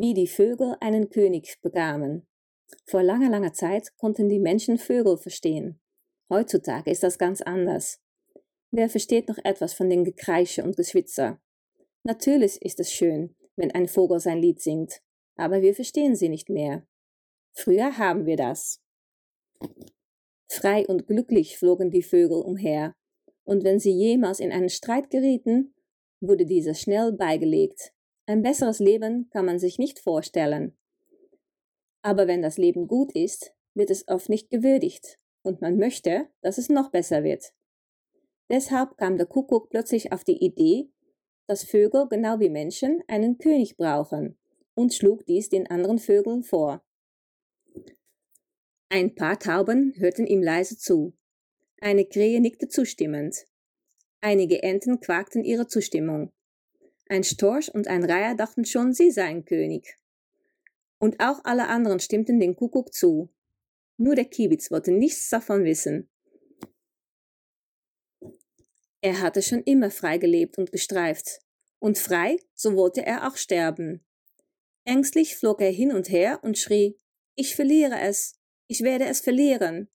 wie die Vögel einen König bekamen. Vor langer, langer Zeit konnten die Menschen Vögel verstehen. Heutzutage ist das ganz anders. Wer versteht noch etwas von dem Gekreische und Geschwitzer? Natürlich ist es schön, wenn ein Vogel sein Lied singt, aber wir verstehen sie nicht mehr. Früher haben wir das. Frei und glücklich flogen die Vögel umher, und wenn sie jemals in einen Streit gerieten, wurde dieser schnell beigelegt. Ein besseres Leben kann man sich nicht vorstellen. Aber wenn das Leben gut ist, wird es oft nicht gewürdigt, und man möchte, dass es noch besser wird. Deshalb kam der Kuckuck plötzlich auf die Idee, dass Vögel genau wie Menschen einen König brauchen und schlug dies den anderen Vögeln vor. Ein paar Tauben hörten ihm leise zu. Eine Krähe nickte zustimmend. Einige Enten quakten ihre Zustimmung. Ein Storch und ein Reiher dachten schon, sie seien König. Und auch alle anderen stimmten den Kuckuck zu. Nur der Kiebitz wollte nichts davon wissen. Er hatte schon immer frei gelebt und gestreift. Und frei, so wollte er auch sterben. Ängstlich flog er hin und her und schrie, ich verliere es, ich werde es verlieren.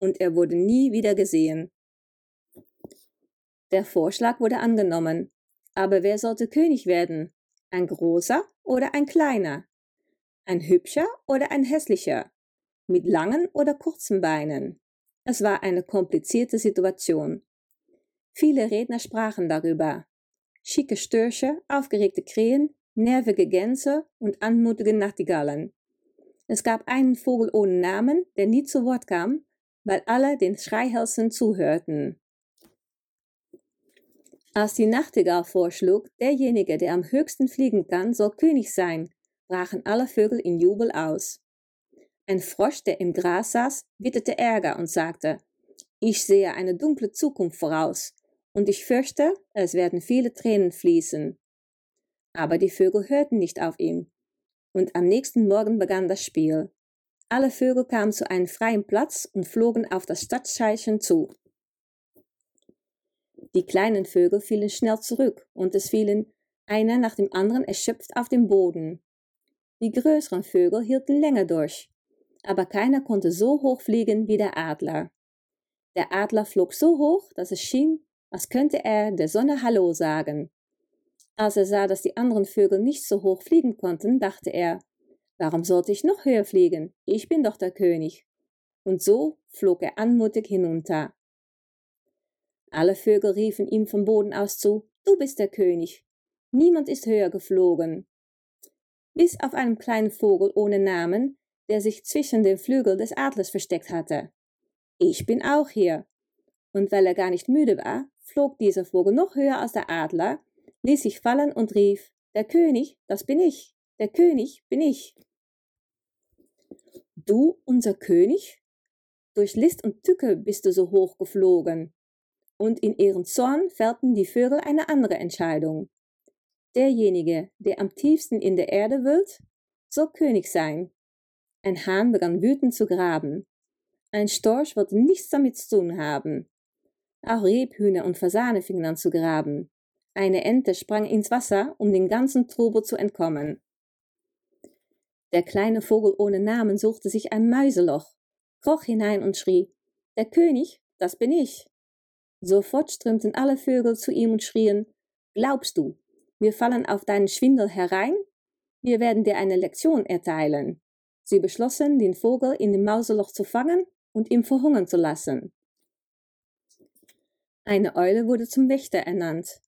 Und er wurde nie wieder gesehen. Der Vorschlag wurde angenommen, aber wer sollte König werden? Ein großer oder ein kleiner? Ein hübscher oder ein hässlicher? Mit langen oder kurzen Beinen? Es war eine komplizierte Situation. Viele Redner sprachen darüber. Schicke Störche, aufgeregte Krähen, nervige Gänse und anmutige Nachtigallen. Es gab einen Vogel ohne Namen, der nie zu Wort kam, weil alle den Schreihälsen zuhörten. Als die Nachtigall vorschlug, derjenige, der am höchsten fliegen kann, soll König sein, brachen alle Vögel in Jubel aus. Ein Frosch, der im Gras saß, witterte Ärger und sagte, ich sehe eine dunkle Zukunft voraus, und ich fürchte, es werden viele Tränen fließen. Aber die Vögel hörten nicht auf ihn, und am nächsten Morgen begann das Spiel. Alle Vögel kamen zu einem freien Platz und flogen auf das Stadtscheilchen zu. Die kleinen Vögel fielen schnell zurück, und es fielen einer nach dem anderen erschöpft auf den Boden. Die größeren Vögel hielten länger durch, aber keiner konnte so hoch fliegen wie der Adler. Der Adler flog so hoch, dass es schien, als könnte er der Sonne Hallo sagen. Als er sah, dass die anderen Vögel nicht so hoch fliegen konnten, dachte er, warum sollte ich noch höher fliegen? Ich bin doch der König. Und so flog er anmutig hinunter. Alle Vögel riefen ihm vom Boden aus zu, du bist der König. Niemand ist höher geflogen. Bis auf einen kleinen Vogel ohne Namen, der sich zwischen den Flügeln des Adlers versteckt hatte. Ich bin auch hier. Und weil er gar nicht müde war, flog dieser Vogel noch höher als der Adler, ließ sich fallen und rief, der König, das bin ich, der König bin ich. Du, unser König? Durch List und Tücke bist du so hoch geflogen und in ihren Zorn fällten die Vögel eine andere Entscheidung. Derjenige, der am tiefsten in der Erde wühlt, soll König sein. Ein Hahn begann wütend zu graben. Ein Storch wollte nichts damit zu tun haben. Auch Rebhühner und Fasane fingen an zu graben. Eine Ente sprang ins Wasser, um den ganzen Trubel zu entkommen. Der kleine Vogel ohne Namen suchte sich ein Mäuseloch, kroch hinein und schrie, Der König, das bin ich. Sofort strömten alle Vögel zu ihm und schrien, Glaubst du, wir fallen auf deinen Schwindel herein? Wir werden dir eine Lektion erteilen. Sie beschlossen, den Vogel in dem Mauseloch zu fangen und ihm verhungern zu lassen. Eine Eule wurde zum Wächter ernannt.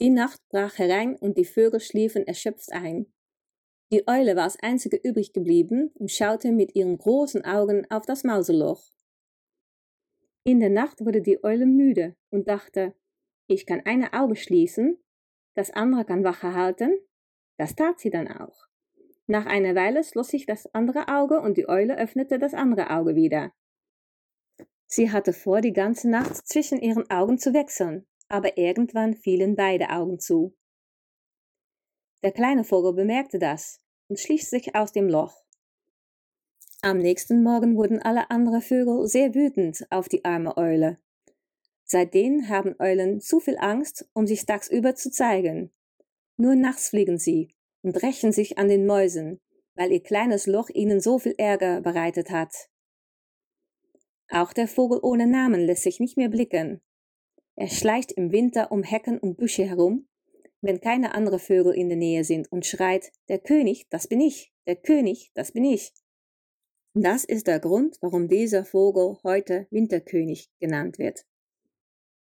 Die Nacht brach herein und die Vögel schliefen erschöpft ein. Die Eule war als einzige übrig geblieben und schaute mit ihren großen Augen auf das Mauseloch. In der Nacht wurde die Eule müde und dachte, ich kann eine Auge schließen, das andere kann Wache halten. Das tat sie dann auch. Nach einer Weile schloss sich das andere Auge und die Eule öffnete das andere Auge wieder. Sie hatte vor, die ganze Nacht zwischen ihren Augen zu wechseln, aber irgendwann fielen beide Augen zu. Der kleine Vogel bemerkte das und schlich sich aus dem Loch. Am nächsten Morgen wurden alle anderen Vögel sehr wütend auf die arme Eule. Seitdem haben Eulen zu viel Angst, um sich tagsüber zu zeigen. Nur nachts fliegen sie, und rächen sich an den Mäusen, weil ihr kleines Loch ihnen so viel Ärger bereitet hat. Auch der Vogel ohne Namen lässt sich nicht mehr blicken. Er schleicht im Winter um Hecken und Büsche herum, wenn keine andere Vögel in der Nähe sind und schreit, der König, das bin ich, der König, das bin ich. Das ist der Grund, warum dieser Vogel heute Winterkönig genannt wird.